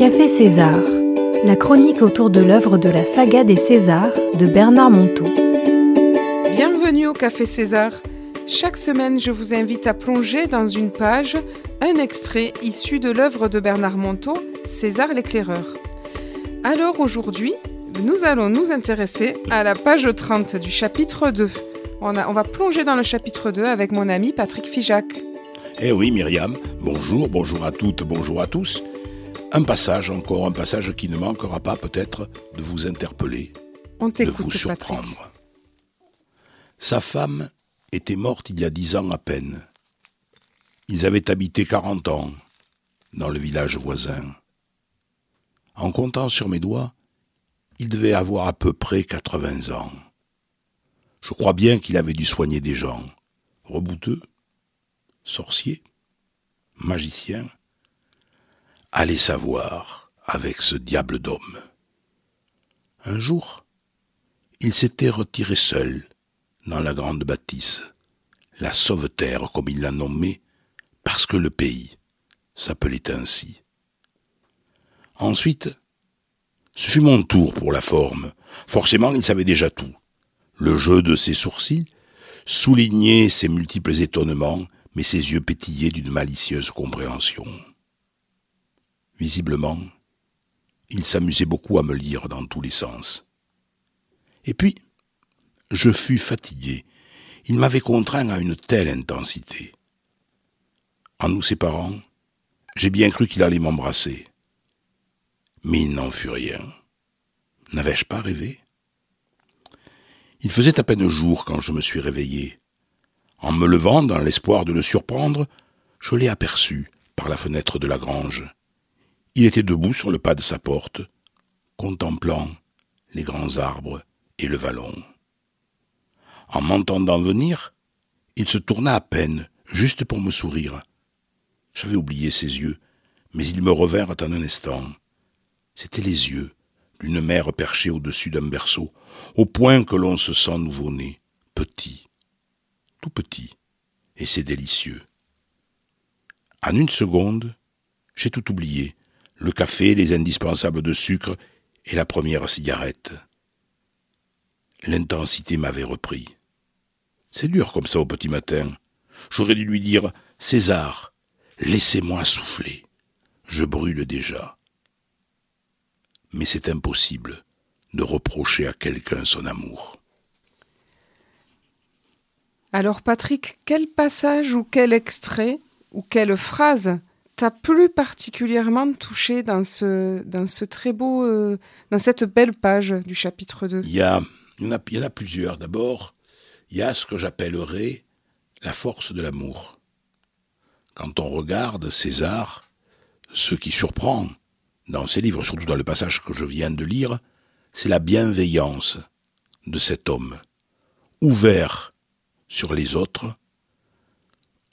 Café César, la chronique autour de l'œuvre de la saga des Césars de Bernard Monteau. Bienvenue au Café César. Chaque semaine, je vous invite à plonger dans une page un extrait issu de l'œuvre de Bernard Monteau, César l'éclaireur. Alors aujourd'hui, nous allons nous intéresser à la page 30 du chapitre 2. On, a- on va plonger dans le chapitre 2 avec mon ami Patrick Fijac. Eh oui, Myriam, bonjour, bonjour à toutes, bonjour à tous. Un passage, encore un passage qui ne manquera pas peut-être de vous interpeller, On de vous Patrick. surprendre. Sa femme était morte il y a dix ans à peine. Ils avaient habité quarante ans dans le village voisin. En comptant sur mes doigts, il devait avoir à peu près 80 ans. Je crois bien qu'il avait dû soigner des gens. Rebouteux Sorcier Magicien Allez savoir avec ce diable d'homme. Un jour, il s'était retiré seul dans la grande bâtisse, la sauveterre comme il l'a nommée, parce que le pays s'appelait ainsi. Ensuite, ce fut mon tour pour la forme. Forcément, il savait déjà tout. Le jeu de ses sourcils soulignait ses multiples étonnements, mais ses yeux pétillaient d'une malicieuse compréhension. Visiblement, il s'amusait beaucoup à me lire dans tous les sens. Et puis, je fus fatigué. Il m'avait contraint à une telle intensité. En nous séparant, j'ai bien cru qu'il allait m'embrasser. Mais il n'en fut rien. N'avais-je pas rêvé? Il faisait à peine jour quand je me suis réveillé. En me levant dans l'espoir de le surprendre, je l'ai aperçu par la fenêtre de la grange. Il était debout sur le pas de sa porte, contemplant les grands arbres et le vallon. En m'entendant venir, il se tourna à peine, juste pour me sourire. J'avais oublié ses yeux, mais ils me revinrent en un instant. C'étaient les yeux d'une mère perchée au-dessus d'un berceau, au point que l'on se sent nouveau-né, petit, tout petit, et c'est délicieux. En une seconde, j'ai tout oublié, le café, les indispensables de sucre et la première cigarette. L'intensité m'avait repris. C'est dur comme ça au petit matin. J'aurais dû lui dire César, laissez-moi souffler. Je brûle déjà. Mais c'est impossible de reprocher à quelqu'un son amour. Alors Patrick, quel passage ou quel extrait ou quelle phrase plus particulièrement touché dans ce, dans ce très beau, euh, dans cette belle page du chapitre 2 Il y, a, il, y en a, il y en a plusieurs. D'abord, il y a ce que j'appellerais la force de l'amour. Quand on regarde César, ce qui surprend dans ses livres, surtout dans le passage que je viens de lire, c'est la bienveillance de cet homme, ouvert sur les autres,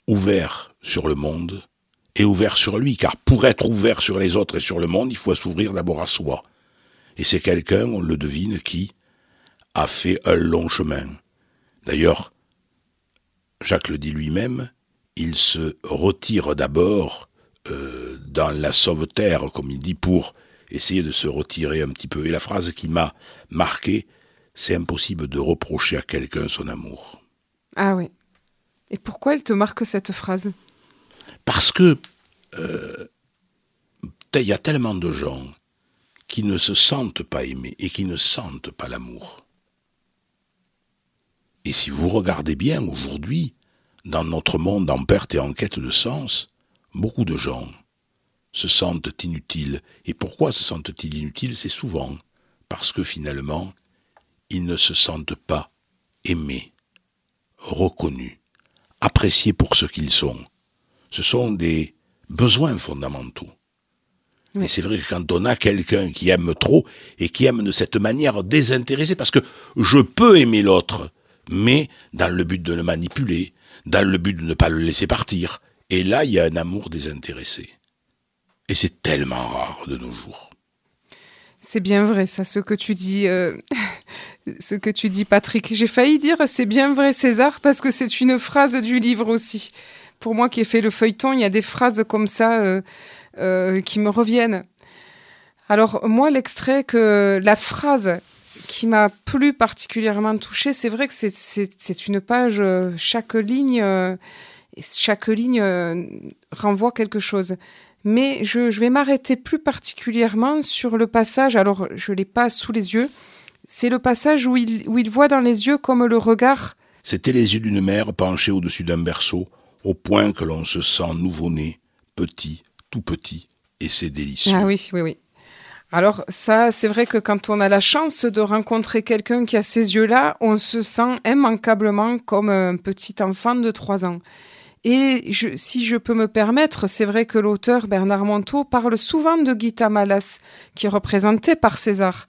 ouvert sur le monde et ouvert sur lui, car pour être ouvert sur les autres et sur le monde, il faut s'ouvrir d'abord à soi. Et c'est quelqu'un, on le devine, qui a fait un long chemin. D'ailleurs, Jacques le dit lui-même, il se retire d'abord euh, dans la sauveterre, comme il dit, pour essayer de se retirer un petit peu. Et la phrase qui m'a marqué, c'est impossible de reprocher à quelqu'un son amour. Ah oui. Et pourquoi elle te marque cette phrase? Parce que euh, il y a tellement de gens qui ne se sentent pas aimés et qui ne sentent pas l'amour. Et si vous regardez bien aujourd'hui, dans notre monde en perte et en quête de sens, beaucoup de gens se sentent inutiles. Et pourquoi se sentent-ils inutiles? C'est souvent parce que finalement, ils ne se sentent pas aimés, reconnus, appréciés pour ce qu'ils sont. Ce sont des besoins fondamentaux. Oui. Et c'est vrai que quand on a quelqu'un qui aime trop et qui aime de cette manière désintéressée, parce que je peux aimer l'autre, mais dans le but de le manipuler, dans le but de ne pas le laisser partir. Et là, il y a un amour désintéressé. Et c'est tellement rare de nos jours. C'est bien vrai, ça, ce que tu dis, euh, ce que tu dis, Patrick. J'ai failli dire c'est bien vrai, César, parce que c'est une phrase du livre aussi. Pour moi qui ai fait le feuilleton, il y a des phrases comme ça euh, euh, qui me reviennent. Alors moi, l'extrait que la phrase qui m'a plus particulièrement touchée, c'est vrai que c'est une page, euh, chaque ligne, euh, chaque ligne euh, renvoie quelque chose. Mais je, je vais m'arrêter plus particulièrement sur le passage, alors je l'ai pas sous les yeux, c'est le passage où il, où il voit dans les yeux comme le regard. C'étaient les yeux d'une mère penchée au-dessus d'un berceau, au point que l'on se sent nouveau-né, petit, tout petit, et c'est délicieux. Ah oui, oui, oui. Alors ça, c'est vrai que quand on a la chance de rencontrer quelqu'un qui a ces yeux-là, on se sent immanquablement comme un petit enfant de trois ans. Et je, si je peux me permettre, c'est vrai que l'auteur Bernard Monteau parle souvent de Guita Malas, qui est représenté par César.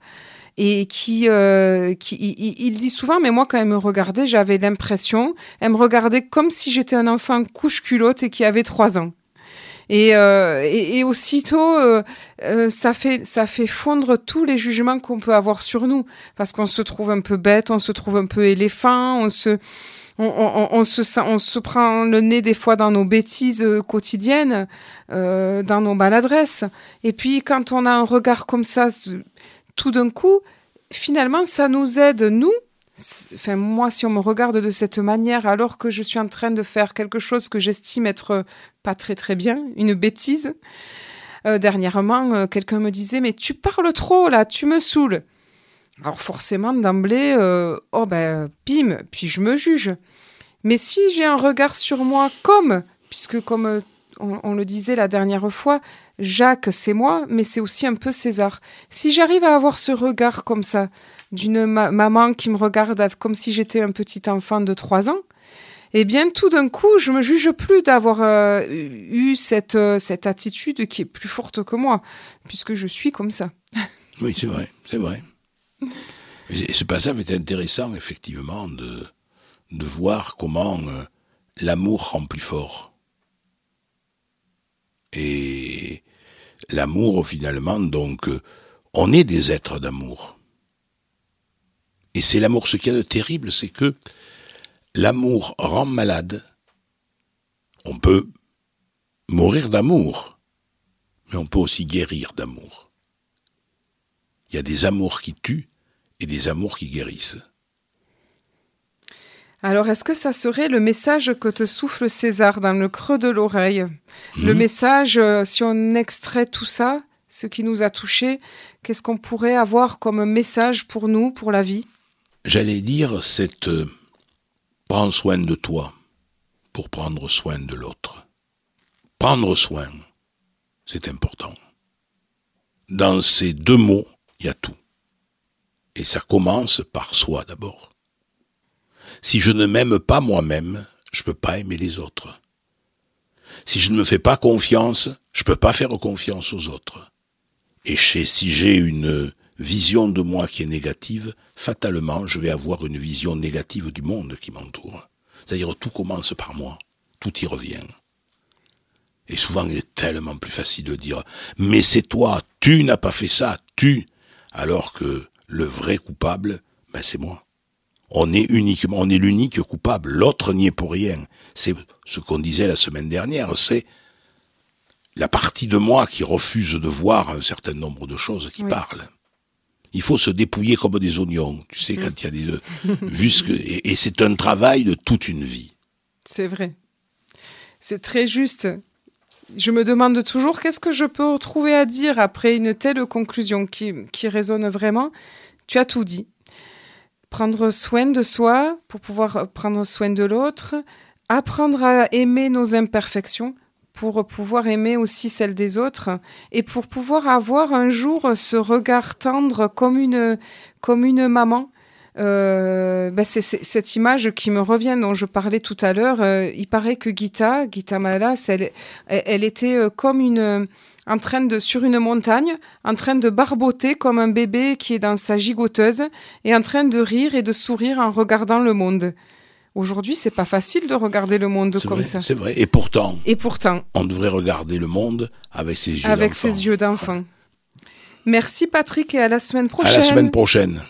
Et qui, euh, qui il, dit souvent, mais moi quand elle me regardait, j'avais l'impression, elle me regardait comme si j'étais un enfant couche culotte et qui avait trois ans. Et, euh, et, et, aussitôt, euh, euh, ça fait ça fait fondre tous les jugements qu'on peut avoir sur nous, parce qu'on se trouve un peu bête, on se trouve un peu éléphant, on se on, on, on, se, on se prend le nez des fois dans nos bêtises euh, quotidiennes, euh, dans nos maladresses. Et puis quand on a un regard comme ça, tout d'un coup, finalement, ça nous aide, nous, enfin moi si on me regarde de cette manière alors que je suis en train de faire quelque chose que j'estime être pas très très bien, une bêtise. Euh, dernièrement, euh, quelqu'un me disait mais tu parles trop là, tu me saoules. Alors forcément d'emblée, euh, oh ben bim, puis je me juge. Mais si j'ai un regard sur moi comme, puisque comme on, le disait la dernière fois, Jacques c'est moi, mais c'est aussi un peu César. Si j'arrive à avoir ce regard comme ça, d'une ma maman qui me regarde comme si j'étais un petit enfant de trois ans, eh bien, tout d'un coup, je me juge plus d'avoir euh, eu cette, euh, cette attitude qui est plus forte que moi, puisque je suis comme ça. oui, c'est vrai, c'est vrai. Et ce passage est intéressant, effectivement, de, de voir comment euh, l'amour rend plus fort. Et l'amour, finalement, donc, euh, on est des êtres d'amour. Et c'est l'amour. Ce qu'il y a de terrible, c'est que l'amour rend malade. On peut mourir d'amour, mais on peut aussi guérir d'amour. Il y a des amours qui tuent et des amours qui guérissent. Alors, est-ce que ça serait le message que te souffle César dans le creux de l'oreille mmh. Le message, euh, si on extrait tout ça, ce qui nous a touchés, qu'est-ce qu'on pourrait avoir comme message pour nous, pour la vie? J'allais dire, c'est euh, prends soin de toi pour prendre soin de l'autre. Prendre soin, c'est important. Dans ces deux mots, il y a tout. Et ça commence par soi d'abord. Si je ne m'aime pas moi-même, je ne peux pas aimer les autres. Si je ne me fais pas confiance, je ne peux pas faire confiance aux autres. Et si j'ai une vision de moi qui est négative, fatalement, je vais avoir une vision négative du monde qui m'entoure. C'est-à-dire tout commence par moi, tout y revient. Et souvent, il est tellement plus facile de dire mais c'est toi, tu n'as pas fait ça, tu, alors que le vrai coupable, ben c'est moi. On est uniquement, on est l'unique coupable. L'autre n'y est pour rien. C'est ce qu'on disait la semaine dernière. C'est la partie de moi qui refuse de voir un certain nombre de choses qui oui. parlent. Il faut se dépouiller comme des oignons, tu sais, quand il y a des... Jusque, et, et c'est un travail de toute une vie. C'est vrai. C'est très juste. Je me demande toujours qu'est-ce que je peux retrouver à dire après une telle conclusion qui, qui résonne vraiment? Tu as tout dit. Prendre soin de soi pour pouvoir prendre soin de l'autre, apprendre à aimer nos imperfections, pour pouvoir aimer aussi celle des autres et pour pouvoir avoir un jour ce regard tendre comme une, comme une maman. Euh, ben c'est cette image qui me revient dont je parlais tout à l'heure. Euh, il paraît que Gita, Gita Malas, elle, elle était euh, comme une, en train de, sur une montagne, en train de barboter comme un bébé qui est dans sa gigoteuse et en train de rire et de sourire en regardant le monde. Aujourd'hui, c'est pas facile de regarder le monde comme vrai, ça. C'est vrai. Et pourtant. Et pourtant. On devrait regarder le monde avec ses yeux Avec ses yeux d'enfant. Merci Patrick et à la semaine prochaine. À la semaine prochaine.